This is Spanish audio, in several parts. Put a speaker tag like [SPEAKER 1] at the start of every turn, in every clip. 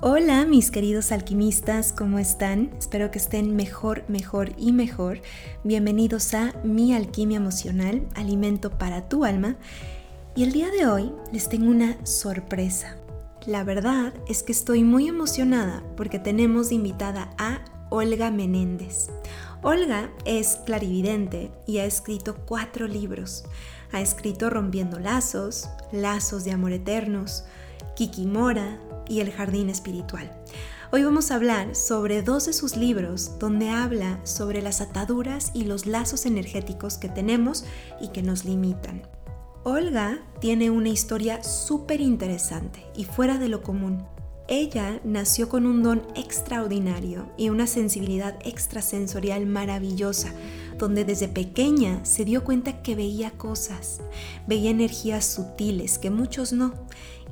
[SPEAKER 1] Hola mis queridos alquimistas, ¿cómo están? Espero que estén mejor, mejor y mejor. Bienvenidos a Mi Alquimia Emocional, Alimento para tu Alma. Y el día de hoy les tengo una sorpresa. La verdad es que estoy muy emocionada porque tenemos invitada a Olga Menéndez. Olga es clarividente y ha escrito cuatro libros. Ha escrito Rompiendo Lazos, Lazos de Amor Eternos, Kikimora, y el jardín espiritual. Hoy vamos a hablar sobre dos de sus libros donde habla sobre las ataduras y los lazos energéticos que tenemos y que nos limitan. Olga tiene una historia súper interesante y fuera de lo común. Ella nació con un don extraordinario y una sensibilidad extrasensorial maravillosa, donde desde pequeña se dio cuenta que veía cosas, veía energías sutiles que muchos no.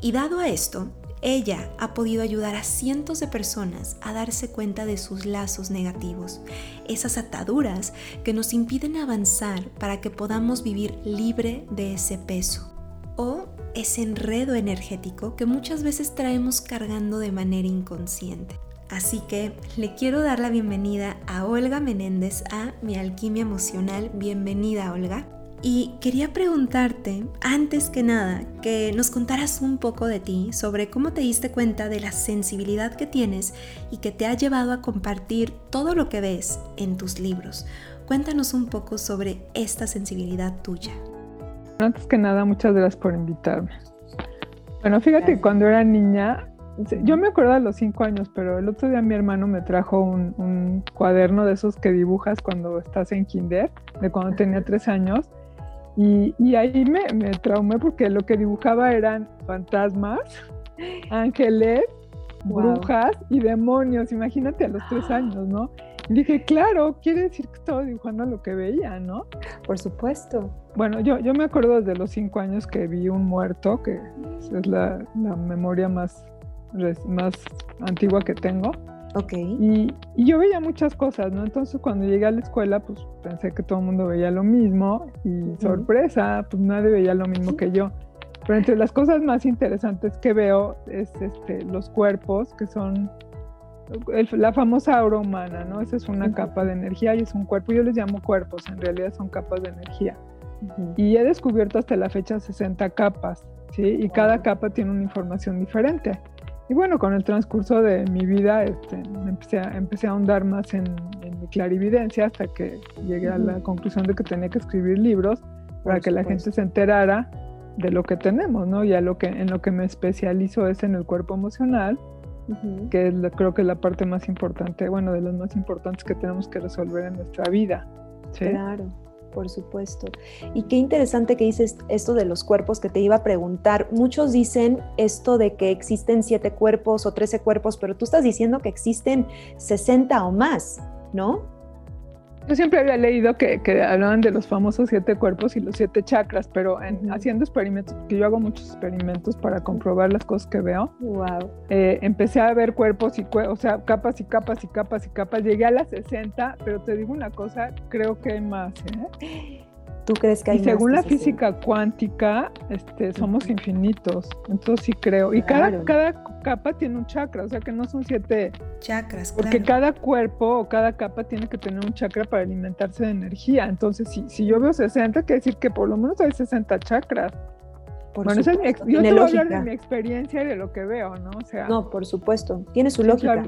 [SPEAKER 1] Y dado a esto, ella ha podido ayudar a cientos de personas a darse cuenta de sus lazos negativos, esas ataduras que nos impiden avanzar para que podamos vivir libre de ese peso o ese enredo energético que muchas veces traemos cargando de manera inconsciente. Así que le quiero dar la bienvenida a Olga Menéndez a Mi Alquimia Emocional. Bienvenida Olga. Y quería preguntarte, antes que nada, que nos contaras un poco de ti, sobre cómo te diste cuenta de la sensibilidad que tienes y que te ha llevado a compartir todo lo que ves en tus libros. Cuéntanos un poco sobre esta sensibilidad tuya.
[SPEAKER 2] Antes que nada, muchas gracias por invitarme. Bueno, fíjate, cuando era niña, yo me acuerdo de los cinco años, pero el otro día mi hermano me trajo un, un cuaderno de esos que dibujas cuando estás en kinder, de cuando tenía tres años, y, ahí me, me, traumé porque lo que dibujaba eran fantasmas, ángeles, brujas y demonios. Imagínate a los tres años, ¿no? Y dije, claro, quiere decir que estaba dibujando lo que veía, ¿no?
[SPEAKER 1] Por supuesto.
[SPEAKER 2] Bueno, yo, yo me acuerdo desde los cinco años que vi un muerto, que es la, la memoria más, más antigua que tengo. Y, yo veía muchas cosas, ¿no? Entonces cuando llegué a la escuela, pues pensé que todo el mundo veía lo mismo y sorpresa, pues nadie veía lo mismo que yo. Pero entre las cosas más interesantes que veo es este, los cuerpos, que son la famosa aura humana, ¿no? Esa es una capa de energía y es un cuerpo. Yo les llamo cuerpos, en realidad son capas de energía. Y he descubierto hasta la fecha 60 capas, ¿sí? Y cada capa tiene una información diferente. Y bueno, con el transcurso de mi vida este, empecé, a, empecé a ahondar más en, mi clarividencia hasta que llegué a la conclusión de que tenía que escribir libros para que la gente se enterara de lo que tenemos, ¿no? Ya lo que, en lo que me especializo es en el cuerpo emocional, que es creo que es la parte más importante, bueno, de las más importantes que tenemos que resolver en nuestra vida.
[SPEAKER 1] Claro por supuesto. Y qué interesante que dices esto de los cuerpos que te iba a preguntar. Muchos dicen esto de que existen siete cuerpos o trece cuerpos, pero tú estás diciendo que existen 60 o más, ¿no?
[SPEAKER 2] Yo siempre había leído que, hablaban de los famosos siete cuerpos y los siete chakras, pero en, haciendo experimentos, porque yo hago muchos experimentos para comprobar las cosas que veo,
[SPEAKER 1] wow.
[SPEAKER 2] Eh, empecé a ver cuerpos y, o sea, capas y capas y capas y capas. Llegué a las 60, pero te digo una cosa, creo que hay más. ¿eh?
[SPEAKER 1] ¿Tú crees que hay
[SPEAKER 2] y según la física cuántica, este, somos infinitos. Entonces sí creo. Y cada, cada capa tiene un chakra, o sea que no son siete
[SPEAKER 1] chakras.
[SPEAKER 2] Porque cada cuerpo o cada capa tiene que tener un chakra para alimentarse de energía. Entonces, si, si yo veo 60, quiere decir que por lo menos hay 60 chakras. bueno, esa es mi, yo te voy a hablar de mi experiencia y de lo que veo, ¿no? O
[SPEAKER 1] sea, no, por supuesto, tiene su lógica.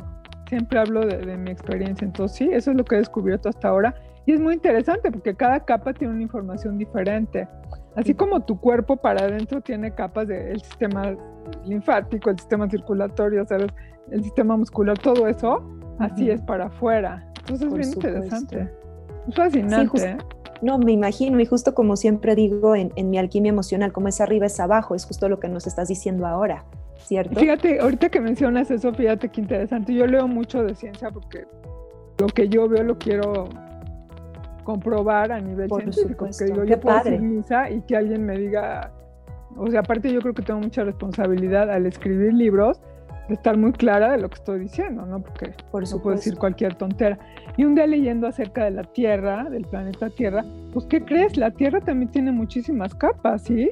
[SPEAKER 2] siempre hablo de, de mi experiencia, entonces sí, eso es lo que he descubierto hasta ahora y es muy interesante porque cada capa tiene una información diferente. Así como tu cuerpo para adentro tiene capas del sistema linfático, el sistema circulatorio, ¿sabes? el sistema muscular, todo eso, así es para afuera. Entonces es bien interesante. Es fascinante. ¿eh?
[SPEAKER 1] No, me imagino, y justo como siempre digo en, en, mi alquimia emocional, como es arriba es abajo, es justo lo que nos estás diciendo ahora, ¿cierto?
[SPEAKER 2] Fíjate, ahorita que mencionas eso, fíjate qué interesante. Yo leo mucho de ciencia porque lo que yo veo lo quiero comprobar a nivel científico. Que digo, yo puedo hacer misa y que alguien me diga, o sea, aparte yo creo que tengo mucha responsabilidad al escribir libros de estar muy clara de lo que estoy diciendo, ¿no? Porque Por no puedo decir cualquier tontera. Y un día leyendo acerca de la Tierra, del planeta Tierra, pues ¿qué crees? La Tierra también tiene muchísimas capas, ¿sí?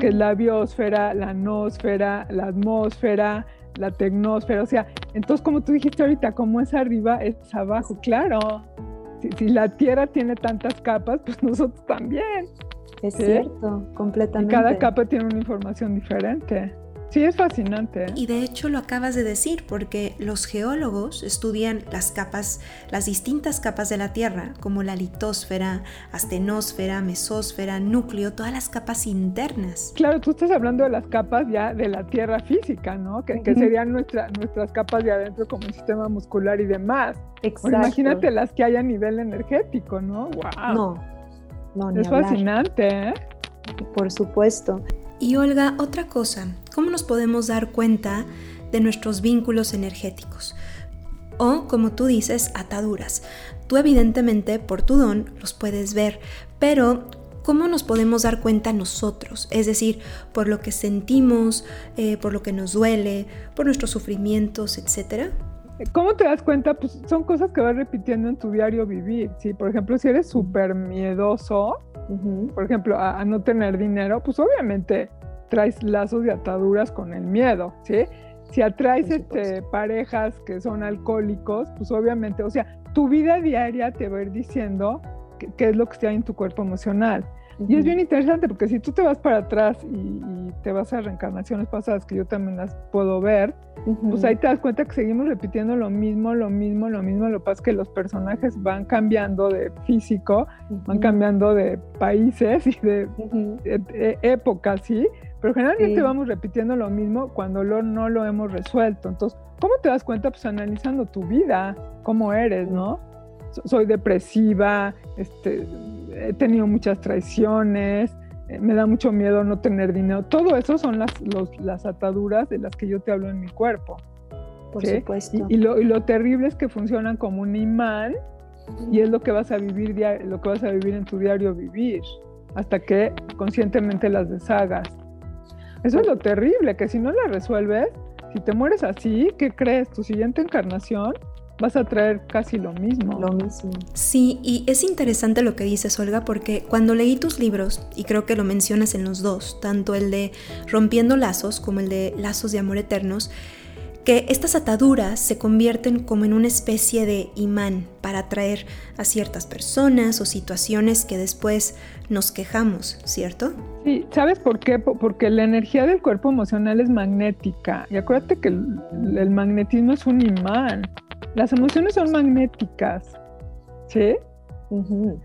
[SPEAKER 2] Que es la biosfera, la noosfera, la atmósfera, la tecnosfera, o sea, entonces como tú dijiste ahorita, como es arriba, es abajo, claro. Si, la Tierra tiene tantas capas, pues nosotros también.
[SPEAKER 1] Es cierto, completamente.
[SPEAKER 2] Y cada capa tiene una información diferente. Sí, es fascinante. ¿eh?
[SPEAKER 1] Y de hecho lo acabas de decir, porque los geólogos estudian las capas, las distintas capas de la Tierra, como la litosfera, astenosfera, mesósfera, núcleo, todas las capas internas.
[SPEAKER 2] Claro, tú estás hablando de las capas ya de la Tierra física, ¿no? Que, serían nuestra, nuestras capas de adentro como el sistema muscular y demás. Exacto. imagínate las que hay a nivel energético, ¿no? ¡Wow!
[SPEAKER 1] No, no, ni
[SPEAKER 2] Es fascinante, ¿eh?
[SPEAKER 1] Por supuesto. Y Olga, otra cosa, ¿cómo nos podemos dar cuenta de nuestros vínculos energéticos? O, como tú dices, ataduras. Tú evidentemente por tu don los puedes ver, pero ¿cómo nos podemos dar cuenta nosotros? Es decir, por lo que sentimos, eh, por lo que nos duele, por nuestros sufrimientos, etcétera.
[SPEAKER 2] ¿Cómo te das cuenta? Pues son cosas que vas repitiendo en tu diario vivir. ¿sí? Por ejemplo, si eres súper miedoso, por ejemplo, a, no tener dinero, pues obviamente traes lazos de ataduras con el miedo, ¿sí? Si atraes este, parejas que son alcohólicos, pues obviamente, o sea, tu vida diaria te va a ir diciendo qué es lo que está en tu cuerpo emocional. Y es bien interesante porque si tú te vas para atrás y, te vas a reencarnaciones pasadas, que yo también las puedo ver, pues ahí te das cuenta que seguimos repitiendo lo mismo, lo mismo, lo mismo. Lo que pasa es que los personajes van cambiando de físico, van cambiando de países y de, épocas, ¿sí? Pero generalmente vamos repitiendo lo mismo cuando lo, no lo hemos resuelto. Entonces, ¿cómo te das cuenta? Pues analizando tu vida, cómo eres, ¿no? Soy depresiva, este, he tenido muchas traiciones, eh, me da mucho miedo no tener dinero. Todo eso son las, las ataduras de las que yo te hablo en mi cuerpo.
[SPEAKER 1] Por supuesto.
[SPEAKER 2] Y, lo, y, lo, terrible es que funcionan como un imán y es lo que vas a vivir lo que vas a vivir en tu diario vivir hasta que conscientemente las deshagas. Eso es lo terrible, que si no las resuelves, si te mueres así, ¿qué crees? Tu siguiente encarnación vas a traer casi lo mismo.
[SPEAKER 1] Lo mismo. Sí, y es interesante lo que dices, Olga, porque cuando leí tus libros, y creo que lo mencionas en los dos, tanto el de Rompiendo Lazos como el de Lazos de Amor Eternos, que estas ataduras se convierten como en una especie de imán para atraer a ciertas personas o situaciones que después nos quejamos, ¿cierto?
[SPEAKER 2] Sí, ¿sabes por qué? Porque la energía del cuerpo emocional es magnética. Y acuérdate que el magnetismo es un imán. Las emociones son magnéticas, ¿sí?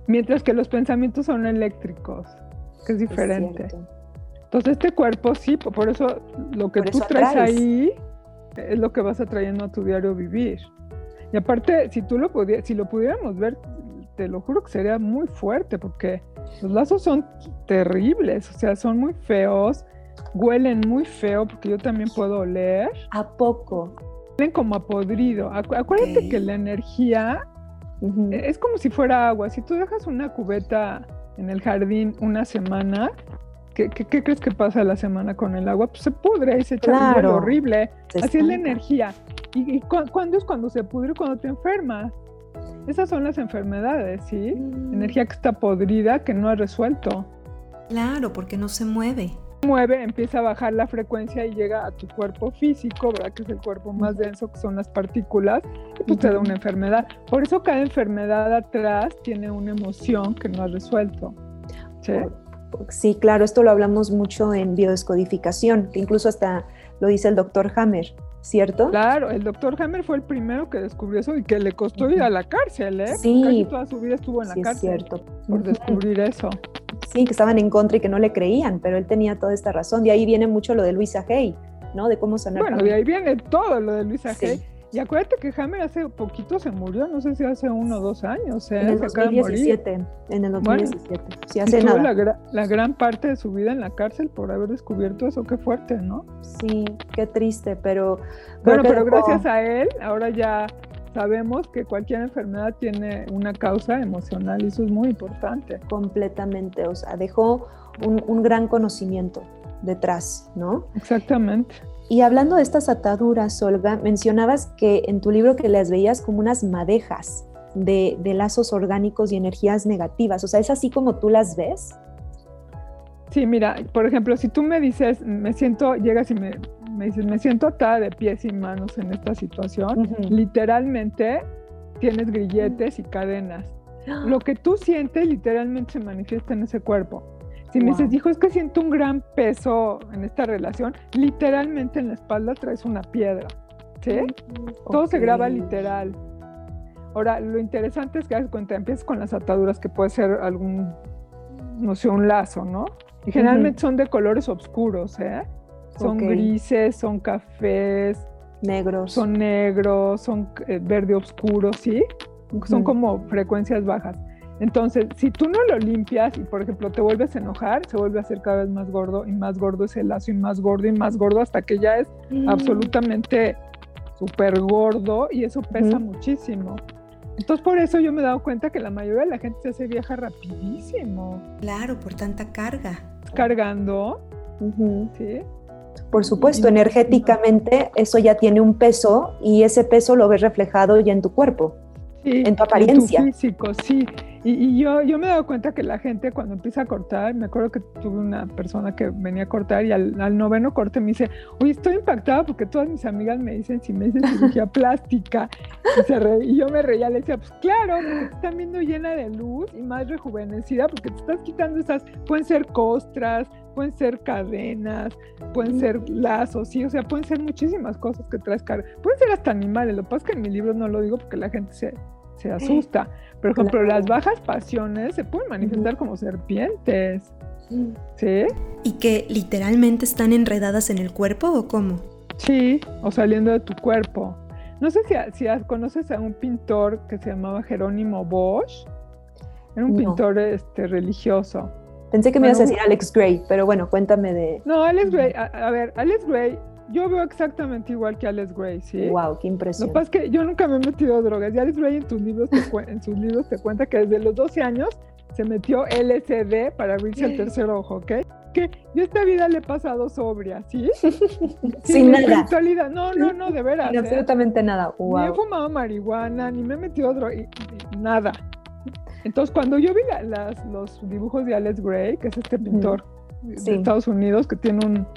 [SPEAKER 2] Mientras que los pensamientos son eléctricos, que es diferente. Entonces este cuerpo sí, por eso lo que tú traes ahí es lo que vas atrayendo a tu diario vivir. Y aparte, si tú lo si lo pudiéramos ver, te lo juro que sería muy fuerte porque los lazos son terribles, o sea, son muy feos, huelen muy feo porque yo también puedo oler.
[SPEAKER 1] ¿A poco?
[SPEAKER 2] como a podrido. acuérdate que la energía es como si fuera agua. Si tú dejas una cubeta en el jardín una semana, ¿qué, crees que pasa la semana con el agua? Pues se pudre y se echa un horrible. Así es la energía. ¿Y, cuándo es cuando se pudre? Cuando te enfermas. Esas son las enfermedades, ¿sí? Mm. Energía que está podrida, que no ha resuelto.
[SPEAKER 1] Claro, porque no se mueve
[SPEAKER 2] mueve, empieza a bajar la frecuencia y llega a tu cuerpo físico, ¿verdad? Que es el cuerpo más denso, que son las partículas, y pues te da una enfermedad. Por eso cada enfermedad atrás tiene una emoción que no has resuelto. ¿sí?
[SPEAKER 1] Sí, claro, esto lo hablamos mucho en biodescodificación, que incluso hasta lo dice el doctor Hammer. ¿cierto?
[SPEAKER 2] Claro, el doctor Hammer fue el primero que descubrió eso y que le costó ir a la cárcel, ¿eh?
[SPEAKER 1] Sí.
[SPEAKER 2] Casi toda su vida estuvo en la cárcel.
[SPEAKER 1] cierto.
[SPEAKER 2] Por descubrir eso.
[SPEAKER 1] Sí, que estaban en contra y que no le creían, pero él tenía toda esta razón. De ahí viene mucho lo de Luisa Hay, ¿no? De cómo sanar.
[SPEAKER 2] Bueno, de ahí viene todo lo de Luisa Hay. Y acuérdate que Hammer hace poquito se murió, no sé si hace uno o dos años.
[SPEAKER 1] En el 2017. En el 2017.
[SPEAKER 2] sí, hace nada. La, la, gran parte de su vida en la cárcel por haber descubierto eso, qué fuerte, ¿no?
[SPEAKER 1] Sí, qué triste, pero.
[SPEAKER 2] Bueno, pero gracias a él, ahora ya sabemos que cualquier enfermedad tiene una causa emocional y eso es muy importante.
[SPEAKER 1] Completamente, o sea, dejó un, un gran conocimiento detrás, ¿no?
[SPEAKER 2] Exactamente.
[SPEAKER 1] Y hablando de estas ataduras, Olga, mencionabas que en tu libro que las veías como unas madejas de, lazos orgánicos y energías negativas. O sea, ¿es así como tú las ves?
[SPEAKER 2] Sí, mira, por ejemplo, si tú me dices, me siento, llegas y me, me dices, me siento atada de pies y manos en esta situación. Literalmente tienes grilletes y cadenas. Lo que tú sientes literalmente se manifiesta en ese cuerpo. Si me dices, dijo, es que siento un gran peso en esta relación, literalmente en la espalda traes una piedra. ¿Sí? Todo se graba literal. Ahora, lo interesante es que cuenta, empiezas con las ataduras, que puede ser algún, no sé, un lazo, ¿no? Y generalmente son de colores oscuros, ¿eh? Son grises, son cafés.
[SPEAKER 1] Negros.
[SPEAKER 2] Son negros, son eh, verde oscuro, ¿sí? Son como frecuencias bajas. Entonces, si tú no lo limpias y, por ejemplo, te vuelves a enojar, se vuelve a hacer cada vez más gordo y más gordo ese lazo y más gordo y más gordo hasta que ya es mm. absolutamente súper gordo y eso pesa muchísimo. Entonces por eso yo me he dado cuenta que la mayoría de la gente se hace vieja rapidísimo.
[SPEAKER 1] Claro, por tanta carga.
[SPEAKER 2] Cargando, ¿sí?
[SPEAKER 1] Por supuesto, energéticamente eso ya tiene un peso y ese peso lo ves reflejado ya en tu cuerpo, sí, en tu apariencia.
[SPEAKER 2] En tu físico, sí. Y, yo, yo me he dado cuenta que la gente cuando empieza a cortar, me acuerdo que tuve una persona que venía a cortar y al, noveno corte me dice, oye, estoy impactada porque todas mis amigas me dicen si me dicen cirugía plástica. Y, y, yo me reía, le decía, pues claro, porque te están viendo llena de luz y más rejuvenecida porque te estás quitando esas, pueden ser costras, pueden ser cadenas, pueden ser lazos, sí, o sea, pueden ser muchísimas cosas que traes carga. Pueden ser hasta animales, lo que pasa es que en mi libro no lo digo porque la gente se, se asusta. Por ejemplo, las bajas pasiones se pueden manifestar como serpientes. ¿Sí?
[SPEAKER 1] ¿Y que literalmente están enredadas en el cuerpo o cómo?
[SPEAKER 2] Sí, o saliendo de tu cuerpo. No sé si, si conoces a un pintor que se llamaba Jerónimo Bosch. Era un pintor este, religioso.
[SPEAKER 1] Pensé que me ibas a decir Alex Gray, pero bueno, cuéntame de...
[SPEAKER 2] No, Alex Gray, a ver, Alex Gray yo veo exactamente igual que Alex Gray, ¿sí?
[SPEAKER 1] Wow, qué impresión.
[SPEAKER 2] Lo que pasa es que yo nunca me he metido a drogas. Y Alex Gray en, tus libros en sus libros te cuenta que desde los 12 años se metió LSD para abrirse el tercer ojo, ¿ok? Que yo esta vida le he pasado sobria, ¿sí?
[SPEAKER 1] Sin nada.
[SPEAKER 2] No, no, no, de veras.
[SPEAKER 1] Sin ¿eh? absolutamente nada. Wow.
[SPEAKER 2] Ni he fumado marihuana, ni me he metido a drogas, nada. Entonces, cuando yo vi las, los dibujos de Alex Gray, que es este pintor de Estados Unidos que tiene un,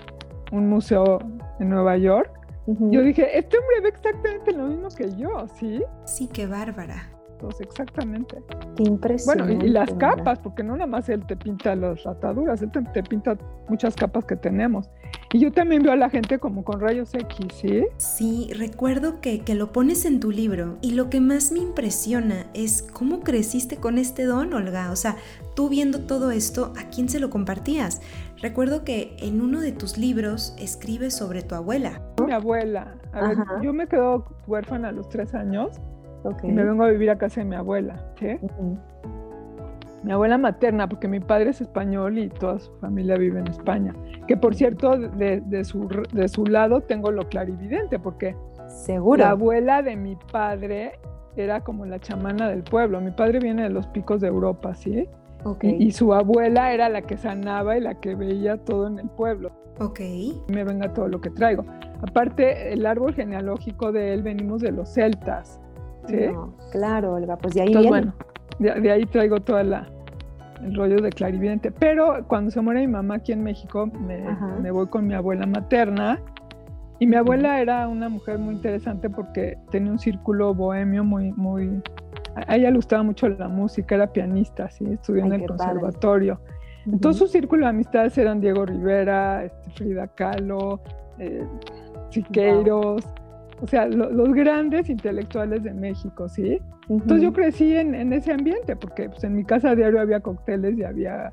[SPEAKER 2] un museo en Nueva York, yo dije, este hombre ve exactamente lo mismo que yo, ¿sí?
[SPEAKER 1] Sí, qué bárbara.
[SPEAKER 2] Pues exactamente.
[SPEAKER 1] Qué impresionante.
[SPEAKER 2] Bueno, y, las capas, porque no nada más él te pinta las ataduras, él te, pinta muchas capas que tenemos. Y yo también veo a la gente como con rayos X, ¿sí?
[SPEAKER 1] Sí, recuerdo que, que lo pones en tu libro y lo que más me impresiona es cómo creciste con este don, Olga. O sea, tú viendo todo esto, ¿a quién se lo compartías? Recuerdo que en uno de tus libros escribes sobre tu abuela.
[SPEAKER 2] Mi abuela. A ver, yo me quedo huérfana a los tres años y me vengo a vivir a casa de mi abuela. ¿sí? Mi abuela materna, porque mi padre es español y toda su familia vive en España. Que por cierto, de, su, de su lado tengo lo clarividente, porque
[SPEAKER 1] Seguro.
[SPEAKER 2] la abuela de mi padre era como la chamana del pueblo. Mi padre viene de los picos de Europa, ¿sí? Y, su abuela era la que sanaba y la que veía todo en el pueblo.
[SPEAKER 1] Ok.
[SPEAKER 2] Me venga todo lo que traigo. Aparte, el árbol genealógico de él venimos de los celtas. ¿Sí?
[SPEAKER 1] claro, Olga, pues de ahí viene.
[SPEAKER 2] bueno, de, ahí traigo todo el rollo de clarividente. Pero cuando se muere mi mamá aquí en México, me, me voy con mi abuela materna. Y mi abuela era una mujer muy interesante porque tenía un círculo bohemio muy, muy, a ella le gustaba mucho la música, era pianista, ¿sí? estudió en el conservatorio. Entonces su círculo de amistades eran Diego Rivera, este, Frida Kahlo, eh, Siqueiros, o sea, los grandes intelectuales de México, ¿sí? Entonces yo crecí en, en, ese ambiente, porque pues, en mi casa diario había cócteles y había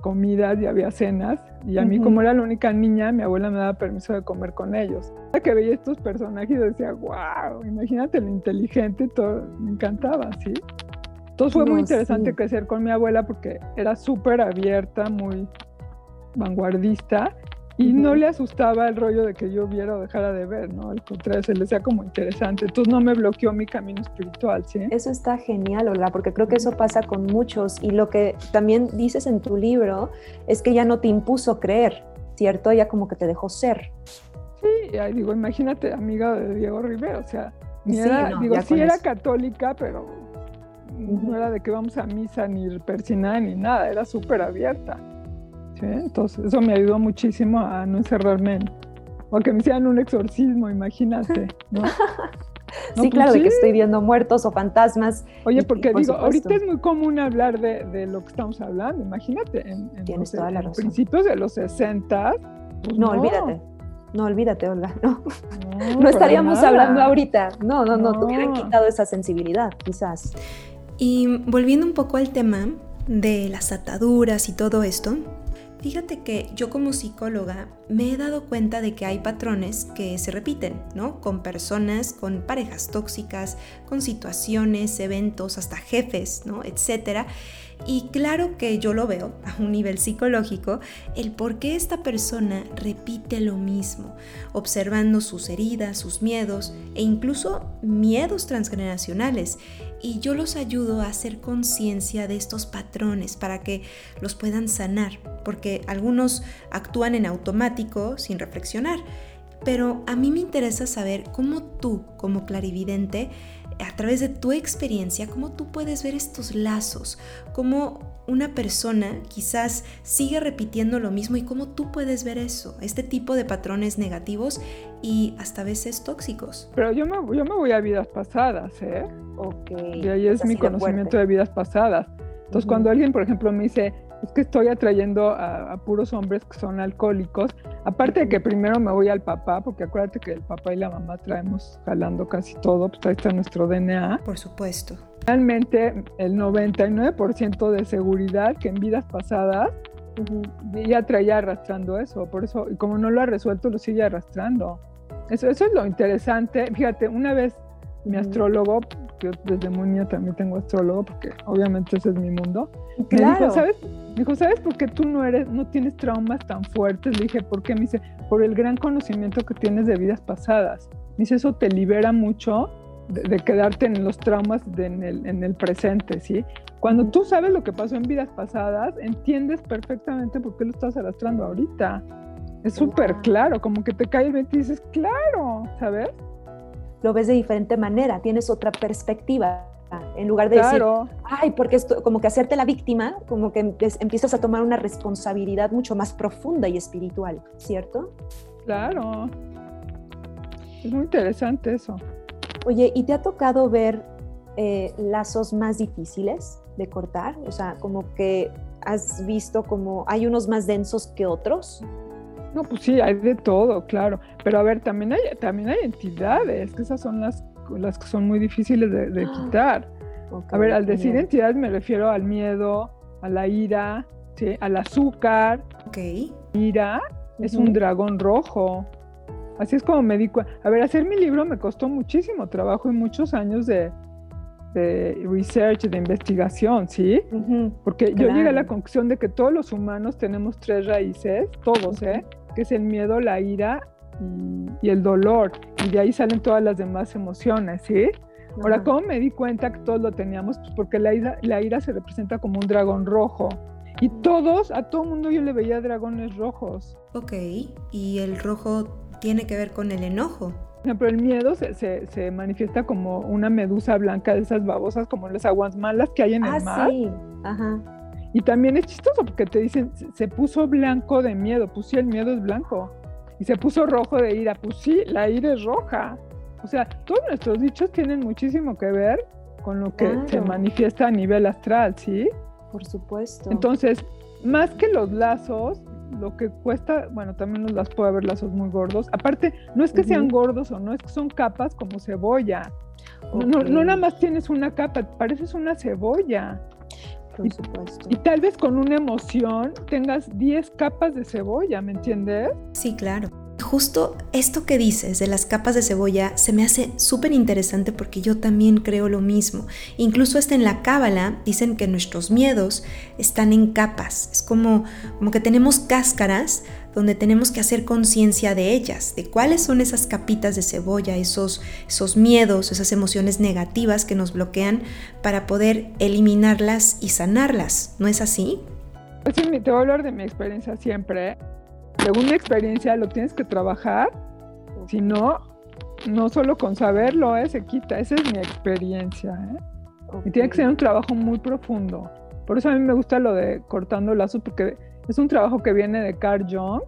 [SPEAKER 2] comidas y había cenas. Y a mí, como era la única niña, mi abuela me daba permiso de comer con ellos. Que veía estos personajes decía, wow, imagínate lo inteligente, todo, me encantaba, ¿sí? Entonces fue muy interesante crecer con mi abuela porque era súper abierta, muy vanguardista y no le asustaba el rollo de que yo viera o dejara de ver, ¿no? Al contrario, se le hacía como interesante. Entonces no me bloqueó mi camino espiritual, ¿sí?
[SPEAKER 1] Eso está genial, Olga, porque creo que eso pasa con muchos. Y lo que también dices en tu libro es que ya no te impuso creer, ¿cierto? Ya como que te dejó ser.
[SPEAKER 2] Sí, digo, imagínate, amiga de Diego Rivera, o sea, digo, sí era católica, pero no era de que vamos a misa ni persinada ni nada, era súper abierta. Entonces eso me ayudó muchísimo a no encerrarme en O que me hicieran un exorcismo, imagínate, ¿no?
[SPEAKER 3] sí, claro, de que estoy viendo muertos o fantasmas.
[SPEAKER 2] Oye, porque digo, ahorita es muy común hablar de, lo que estamos hablando, imagínate, en, principios de los 60.
[SPEAKER 3] Pues no, olvídate. No, olvídate, Olga. No, no, estaríamos hablando ahorita. No, no, no, no, te hubieran quitado esa sensibilidad, quizás.
[SPEAKER 1] Y volviendo un poco al tema de las ataduras y todo esto, Fíjate que yo como psicóloga me he dado cuenta de que hay patrones que se repiten, ¿no? Con personas, con parejas tóxicas, con situaciones, eventos, hasta jefes, ¿no? Etcétera. Y claro que yo lo veo a un nivel psicológico, el por qué esta persona repite lo mismo, observando sus heridas, sus miedos e incluso miedos transgeneracionales. Y yo los ayudo a hacer conciencia de estos patrones para que los puedan sanar, porque algunos actúan en automático sin reflexionar. Pero a mí me interesa saber cómo tú, como clarividente, a través de tu experiencia, cómo tú puedes ver estos lazos, cómo una persona quizás sigue repitiendo lo mismo y cómo tú puedes ver eso, este tipo de patrones negativos y hasta veces tóxicos.
[SPEAKER 2] Pero yo me, yo me voy a vidas pasadas, ¿eh? Ok. Y ahí es mi conocimiento de vidas pasadas. Entonces, cuando alguien, por ejemplo, me dice, es que estoy atrayendo a, puros hombres que son alcohólicos. Aparte de que primero me voy al papá, porque acuérdate que el papá y la mamá traemos jalando casi todo, pues ahí está nuestro DNA.
[SPEAKER 1] Por supuesto.
[SPEAKER 2] Realmente el 99% de seguridad que en vidas pasadas ya traía arrastrando eso, por eso, y como no lo ha resuelto, lo sigue arrastrando. Eso, eso es lo interesante. Fíjate, una vez mi astrólogo, yo desde muy niña también tengo astrólogo, porque obviamente ese es mi mundo. Me dijo, ¿sabes? Me dijo, ¿sabes por qué tú no eres, no tienes traumas tan fuertes? Le dije, ¿por qué? Me dice, por el gran conocimiento que tienes de vidas pasadas. Me dice, eso te libera mucho de, quedarte en los traumas en, el, en el presente, ¿sí? Cuando tú sabes lo que pasó en vidas pasadas, entiendes perfectamente por qué lo estás arrastrando ahorita. Es súper claro, como que te cae el 20 y dices, claro, ¿sabes?
[SPEAKER 3] Lo ves de diferente manera, tienes otra perspectiva. En lugar de decir, ay, porque esto, como que hacerte la víctima, como que empiezas a tomar una responsabilidad mucho más profunda y espiritual, ¿cierto?
[SPEAKER 2] Claro. Es muy interesante eso.
[SPEAKER 3] Oye, ¿y te ha tocado ver eh, lazos más difíciles de cortar? O sea, como que has visto como hay unos más densos que otros.
[SPEAKER 2] No, pues sí, hay de todo, claro. Pero a ver, también hay, también hay entidades, que esas son las, las que son muy difíciles de, ah, quitar. a ver, al decir entidades me refiero al miedo, a la ira, ¿sí? al azúcar.
[SPEAKER 1] Ok.
[SPEAKER 2] Ira es un dragón rojo. Así es como me di cuenta. A ver, hacer mi libro me costó muchísimo trabajo y muchos años de, de research, de investigación, ¿sí? Porque yo llegué a la conclusión de que todos los humanos tenemos tres raíces, todos, ¿eh? Que es el miedo, la ira y, el dolor. Y de ahí salen todas las demás emociones, ¿sí? Ahora, ¿cómo me di cuenta que todos lo teníamos? Pues porque la ira, la ira se representa como un dragón rojo. Y todos, a todo mundo yo le veía dragones rojos.
[SPEAKER 1] Ok, y el rojo tiene que ver con el enojo.
[SPEAKER 2] Pero el miedo se, se, manifiesta como una medusa blanca de esas babosas, como las aguas malas que hay en el ah, mar. Sí, ajá. Y también es chistoso porque te dicen, se puso blanco de miedo, pues sí, el miedo es blanco. Y se puso rojo de ira, pues sí, la ira es roja. O sea, todos nuestros dichos tienen muchísimo que ver con lo que se manifiesta a nivel astral, ¿sí?
[SPEAKER 3] Por supuesto.
[SPEAKER 2] Entonces, más que los lazos, lo que cuesta, bueno, también las puede haber lazos muy gordos. Aparte, no es que sean gordos o no, es que son capas como cebolla. No, no, nada más tienes una capa, pareces una cebolla
[SPEAKER 3] por supuesto.
[SPEAKER 2] Y tal vez con una emoción tengas 10 capas de cebolla, ¿me entiendes?
[SPEAKER 1] Sí, claro. Justo esto que dices de las capas de cebolla se me hace súper interesante porque yo también creo lo mismo. Incluso hasta en la cábala dicen que nuestros miedos están en capas. Es como, como que tenemos cáscaras donde tenemos que hacer conciencia de ellas, de cuáles son esas capitas de cebolla, esos, esos miedos, esas emociones negativas que nos bloquean para poder eliminarlas y sanarlas. ¿No es así?
[SPEAKER 2] Pues sí, te voy a hablar de mi experiencia siempre. Según mi experiencia lo tienes que trabajar, si no, no solo con saberlo ¿eh? se quita, esa es mi experiencia. ¿eh? Y tiene que ser un trabajo muy profundo. Por eso a mí me gusta lo de cortando lazos, porque es un trabajo que viene de Carl Jung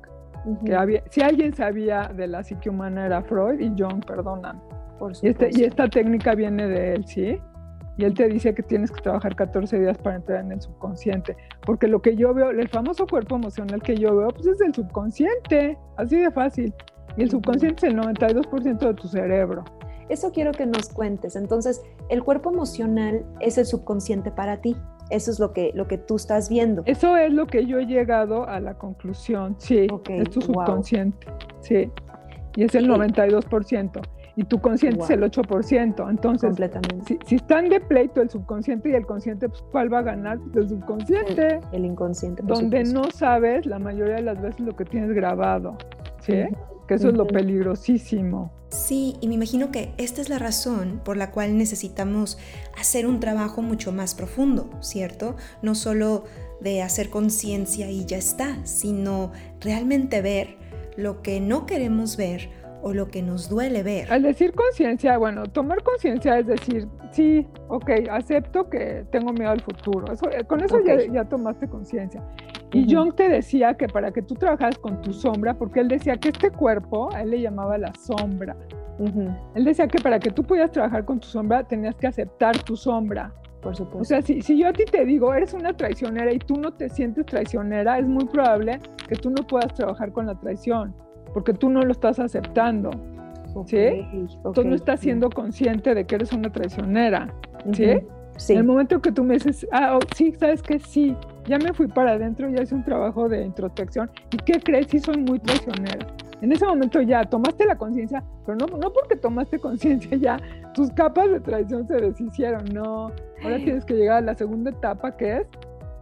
[SPEAKER 2] que había, si alguien sabía de la psique humana era Freud y Jung, perdonan. y, este, y esta técnica viene de él, ¿sí? Y él te dice que tienes que trabajar 14 días para entrar en el subconsciente. Porque lo que yo veo, el famoso cuerpo emocional que yo veo, pues es el subconsciente. Así de fácil. Y el subconsciente es el 92% de tu cerebro.
[SPEAKER 3] Eso quiero que nos cuentes. Entonces, el cuerpo emocional es el subconsciente para ti. Eso es lo que, lo que tú estás viendo.
[SPEAKER 2] Eso es lo que yo he llegado a la conclusión. Sí, es tu subconsciente. Sí. Y es el 92% y tu consciente es el 8%. Entonces, Si, si, están de pleito el subconsciente y el consciente, pues ¿cuál va a ganar? El subconsciente.
[SPEAKER 3] El, inconsciente.
[SPEAKER 2] donde no sabes la mayoría de las veces lo que tienes grabado. ¿Sí? Que eso es lo peligrosísimo.
[SPEAKER 1] Sí, y me imagino que esta es la razón por la cual necesitamos hacer un trabajo mucho más profundo, ¿cierto? No solo de hacer conciencia y ya está, sino realmente ver lo que no queremos ver o lo que nos duele ver.
[SPEAKER 2] Al decir conciencia, bueno, tomar conciencia es decir, sí, ok, acepto que tengo miedo al futuro. Eso, eh, con eso ya, tomaste conciencia. Y John te decía que para que tú trabajaras con tu sombra, porque él decía que este cuerpo, a él le llamaba la sombra. Él decía que para que tú pudieras trabajar con tu sombra, tenías que aceptar tu sombra.
[SPEAKER 3] Por supuesto.
[SPEAKER 2] O sea, si, si, yo a ti te digo, eres una traicionera y tú no te sientes traicionera, es muy probable que tú no puedas trabajar con la traición porque tú no lo estás aceptando. ¿Sí? Tú no estás siendo consciente de que eres una traicionera. ¿Sí? sí. En el momento que tú me dices, ah, oh, sí, sabes que sí, ya me fui para adentro, ya hice un trabajo de introspección. ¿Y qué crees? Sí, soy muy traicionera. En ese momento ya tomaste la conciencia, pero no, no porque tomaste conciencia ya, tus capas de traición se deshicieron, no. Ahora tienes que llegar a la segunda etapa que es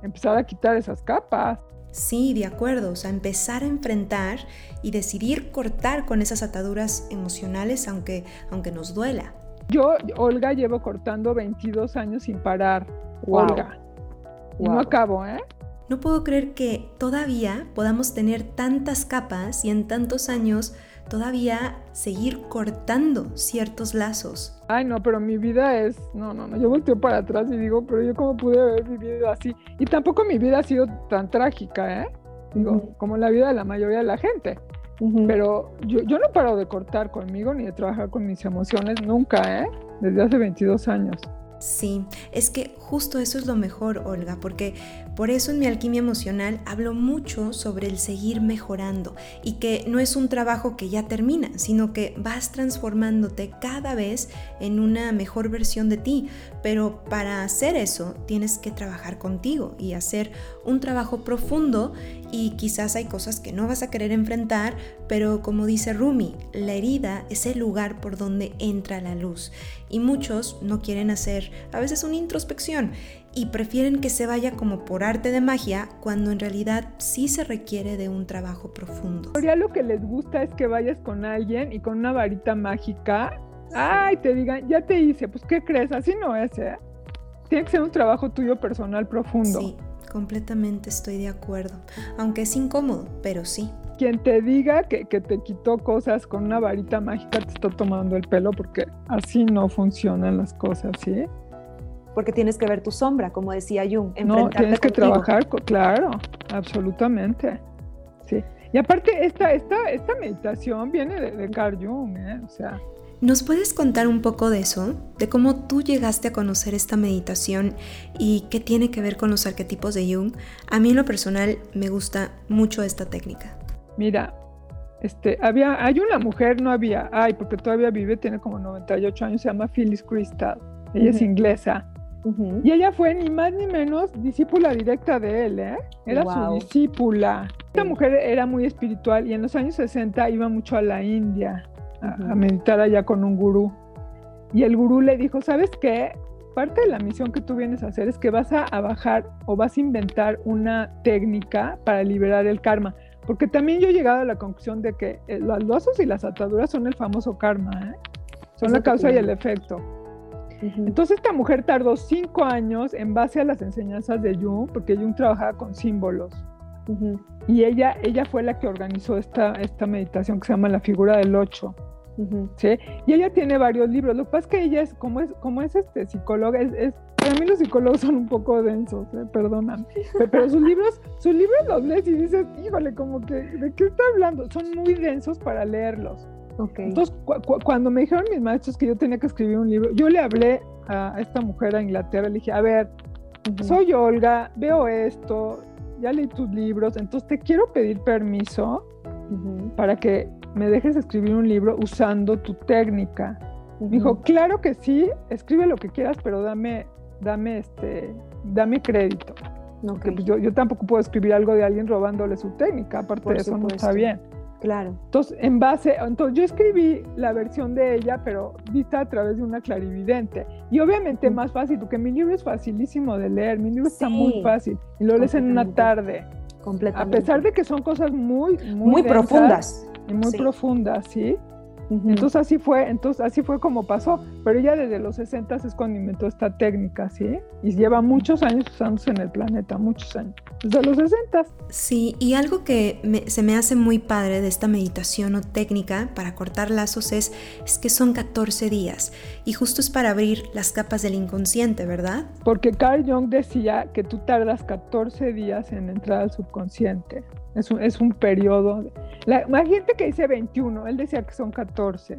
[SPEAKER 2] empezar a quitar esas capas.
[SPEAKER 1] Sí, de acuerdo, o sea, empezar a enfrentar y decidir cortar con esas ataduras emocionales aunque, aunque nos duela.
[SPEAKER 2] Yo, Olga, llevo cortando 22 años sin parar, Olga. Y no acabo, ¿eh?
[SPEAKER 1] No puedo creer que todavía podamos tener tantas capas y en tantos años todavía seguir cortando ciertos lazos.
[SPEAKER 2] Ay, no, pero mi vida es, no, no, no, yo volteo para atrás y digo, pero yo cómo pude haber vivido así. Y tampoco mi vida ha sido tan trágica, ¿eh? Digo, como la vida de la mayoría de la gente. Pero yo, yo no paro de cortar conmigo ni de trabajar con mis emociones nunca, ¿eh? Desde hace 22 años.
[SPEAKER 1] Sí, es que justo eso es lo mejor, Olga, porque por eso en mi alquimia emocional hablo mucho sobre el seguir mejorando y que no es un trabajo que ya termina, sino que vas transformándote cada vez en una mejor versión de ti. Pero para hacer eso tienes que trabajar contigo y hacer un trabajo profundo y quizás hay cosas que no vas a querer enfrentar, pero como dice Rumi, la herida es el lugar por donde entra la luz y muchos no quieren hacer a veces una introspección y prefieren que se vaya como por arte de magia cuando en realidad sí se requiere de un trabajo profundo.
[SPEAKER 2] Ya lo que les gusta es que vayas con alguien y con una varita mágica, ay, te digan, ya te hice, pues ¿qué crees? Así no es, ¿eh? Tiene que ser un trabajo tuyo personal profundo.
[SPEAKER 1] Sí, completamente estoy de acuerdo, aunque es incómodo, pero sí.
[SPEAKER 2] Quien te diga que, que te quitó cosas con una varita mágica te está tomando el pelo porque así no funcionan las cosas, ¿sí?
[SPEAKER 3] Porque tienes que ver tu sombra, como decía Jung.
[SPEAKER 2] No, tienes que trabajar, claro, absolutamente. Sí. Y aparte, esta, esta, esta meditación viene de, Carl Jung, ¿eh? O sea.
[SPEAKER 1] ¿Nos puedes contar un poco de eso? De cómo tú llegaste a conocer esta meditación y qué tiene que ver con los arquetipos de Jung. A mí en lo personal me gusta mucho esta técnica.
[SPEAKER 2] Mira, este, había, hay una mujer, no había, ay, porque todavía vive, tiene como 98 años, se llama Phyllis Crystal. Ella es inglesa y ella fue ni más ni menos discípula directa de él, ¿eh? Era su discípula. Esta mujer era muy espiritual y en los años 60 iba mucho a la India a, meditar allá con un gurú. Y el gurú le dijo, ¿sabes qué? Parte de la misión que tú vienes a hacer es que vas a, bajar o vas a inventar una técnica para liberar el karma. Porque también yo he llegado a la conclusión de que eh, los lazos y las ataduras son el famoso karma, ¿eh? Son la causa y el efecto. Entonces esta mujer tardó cinco años en base a las enseñanzas de Jung, porque Jung trabajaba con símbolos. Y ella, ella fue la que organizó esta, esta meditación que se llama La figura del ocho. ¿sí? Y ella tiene varios libros. Lo que pasa es que ella es, como es, como es este psicóloga, es, para mí los psicólogos son un poco densos, ¿eh? perdóname. Pero sus libros, sus libros los lees y dices, híjole, como que, ¿de qué está hablando? Son muy densos para leerlos. Okay. Entonces, cuando me dijeron mis maestros que yo tenía que escribir un libro, yo le hablé a esta mujer a Inglaterra, le dije, a ver, soy Olga, veo esto, ya leí tus libros, entonces te quiero pedir permiso para que me dejes escribir un libro usando tu técnica. Me dijo, claro que sí, escribe lo que quieras, pero dame, dame, este, dame crédito. Pues, yo, yo, tampoco puedo escribir algo de alguien robándole su técnica, aparte de eso no está bien.
[SPEAKER 3] Claro.
[SPEAKER 2] Entonces, en base, entonces yo escribí la versión de ella, pero vista a través de una clarividente. Y obviamente más fácil, porque mi libro es facilísimo de leer, mi libro está muy fácil y lo lees en una tarde.
[SPEAKER 3] Completamente.
[SPEAKER 2] A pesar de que son cosas muy,
[SPEAKER 3] muy, profundas.
[SPEAKER 2] Y muy profundas, ¿sí? Entonces así fue, entonces así fue como pasó, pero ya desde los 60 es cuando inventó esta técnica, ¿sí? Y lleva muchos años usándose en el planeta, muchos años, desde los 60.
[SPEAKER 1] Sí, y algo que se me hace muy padre de esta meditación o técnica para cortar lazos es, es que son 14 días y justo es para abrir las capas del inconsciente, ¿verdad?
[SPEAKER 2] Porque Carl Jung decía que tú tardas 14 días en entrar al subconsciente. Es un, es un periodo. La, hay gente que dice 21, él decía que son 14.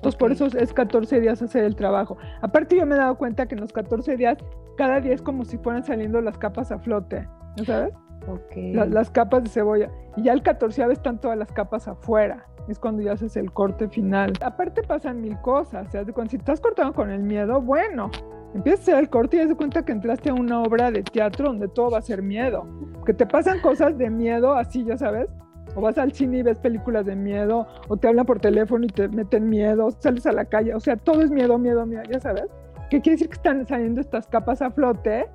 [SPEAKER 2] Entonces por eso es 14 días hacer el trabajo. Aparte yo me he dado cuenta que en los 14 días, cada día es como si fueran saliendo las capas a flote, ¿no sabes?
[SPEAKER 3] Okay.
[SPEAKER 2] las capas de cebolla. Y ya el 14 están todas las capas afuera. Es cuando ya haces el corte final. Aparte pasan mil cosas. O sea, si estás cortando con el miedo, bueno, empiezas a hacer el corte y das cuenta que entraste a una obra de teatro donde todo va a ser miedo. Que te pasan cosas de miedo así, ya sabes. O vas al cine y ves películas de miedo, o te hablan por teléfono y te meten miedo, sales a la calle, o sea, todo es miedo, miedo, miedo, ya sabes. ¿Qué quiere decir que están saliendo estas capas a flote?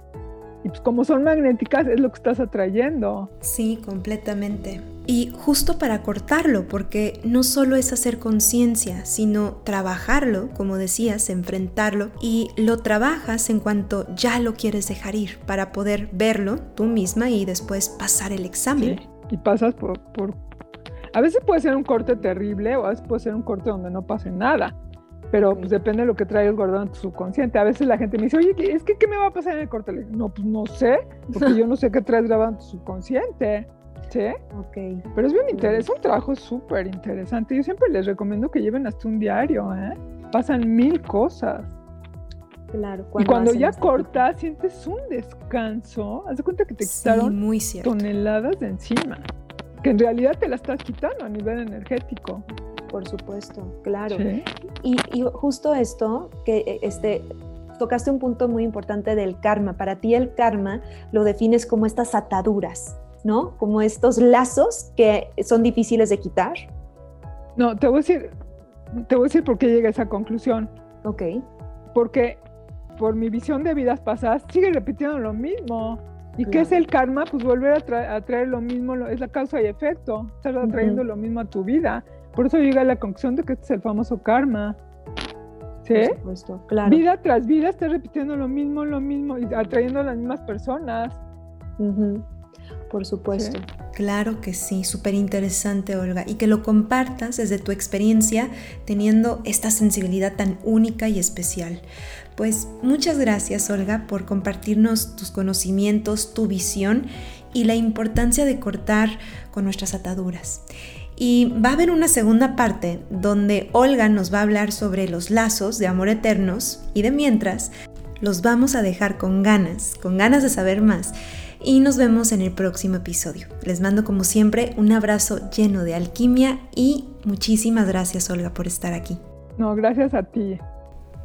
[SPEAKER 2] Y pues como son magnéticas es lo que estás atrayendo.
[SPEAKER 1] Sí, completamente. Y justo para cortarlo, porque no solo es hacer conciencia, sino trabajarlo, como decías, enfrentarlo, y lo trabajas en cuanto ya lo quieres dejar ir, para poder verlo tú misma y después pasar el examen.
[SPEAKER 2] Sí, y pasas por, por... A veces puede ser un corte terrible o a veces puede ser un corte donde no pase nada pero pues depende de lo que traigas guardado en tu subconsciente. A veces la gente me dice, oye, es que ¿qué me va a pasar en el corte? no, pues no sé, porque yo no sé qué traes grabado en tu subconsciente. ¿Sí?
[SPEAKER 3] Ok.
[SPEAKER 2] Pero es bien interesante, es un trabajo súper interesante. Yo siempre les recomiendo que lleven hasta un diario, ¿eh? Pasan mil cosas.
[SPEAKER 3] Claro.
[SPEAKER 2] Y cuando ya cortas, sientes un descanso. Haz de cuenta que te quitaron toneladas de encima. Que en realidad te la estás quitando a nivel energético.
[SPEAKER 3] Por supuesto, claro. Y, justo esto, que e, este, tocaste un punto muy importante del karma. Para ti el karma lo defines como estas ataduras, ¿no? Como estos lazos que son difíciles de quitar.
[SPEAKER 2] No, te voy a decir, te voy a decir por qué llegué a esa conclusión.
[SPEAKER 3] Ok.
[SPEAKER 2] Porque por mi visión de vidas pasadas sigue repitiendo lo mismo. ¿Y qué es el karma? Pues volver a, traer lo mismo, es la causa y efecto. Estás atrayendo lo mismo a tu vida. Por eso llega a la conclusión de que este es el famoso karma. ¿Sí?
[SPEAKER 3] Por supuesto, claro.
[SPEAKER 2] Vida tras vida estás repitiendo lo mismo, lo mismo y atrayendo a las mismas personas.
[SPEAKER 3] Por supuesto.
[SPEAKER 1] Claro que sí, súper interesante, Olga. Y que lo compartas desde tu experiencia teniendo esta sensibilidad tan única y especial. Pues muchas gracias, Olga, por compartirnos tus conocimientos, tu visión y la importancia de cortar con nuestras ataduras. Y va a haber una segunda parte donde Olga nos va a hablar sobre los lazos de amor eternos y de mientras los vamos a dejar con ganas, con ganas de saber más. Y nos vemos en el próximo episodio. Les mando como siempre un abrazo lleno de alquimia y muchísimas gracias Olga por estar aquí.
[SPEAKER 2] No, gracias a ti.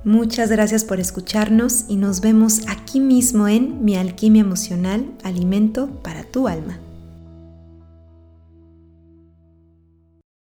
[SPEAKER 1] Muchas gracias por escucharnos y nos vemos aquí mismo en Mi Alquimia Emocional, Alimento para tu Alma.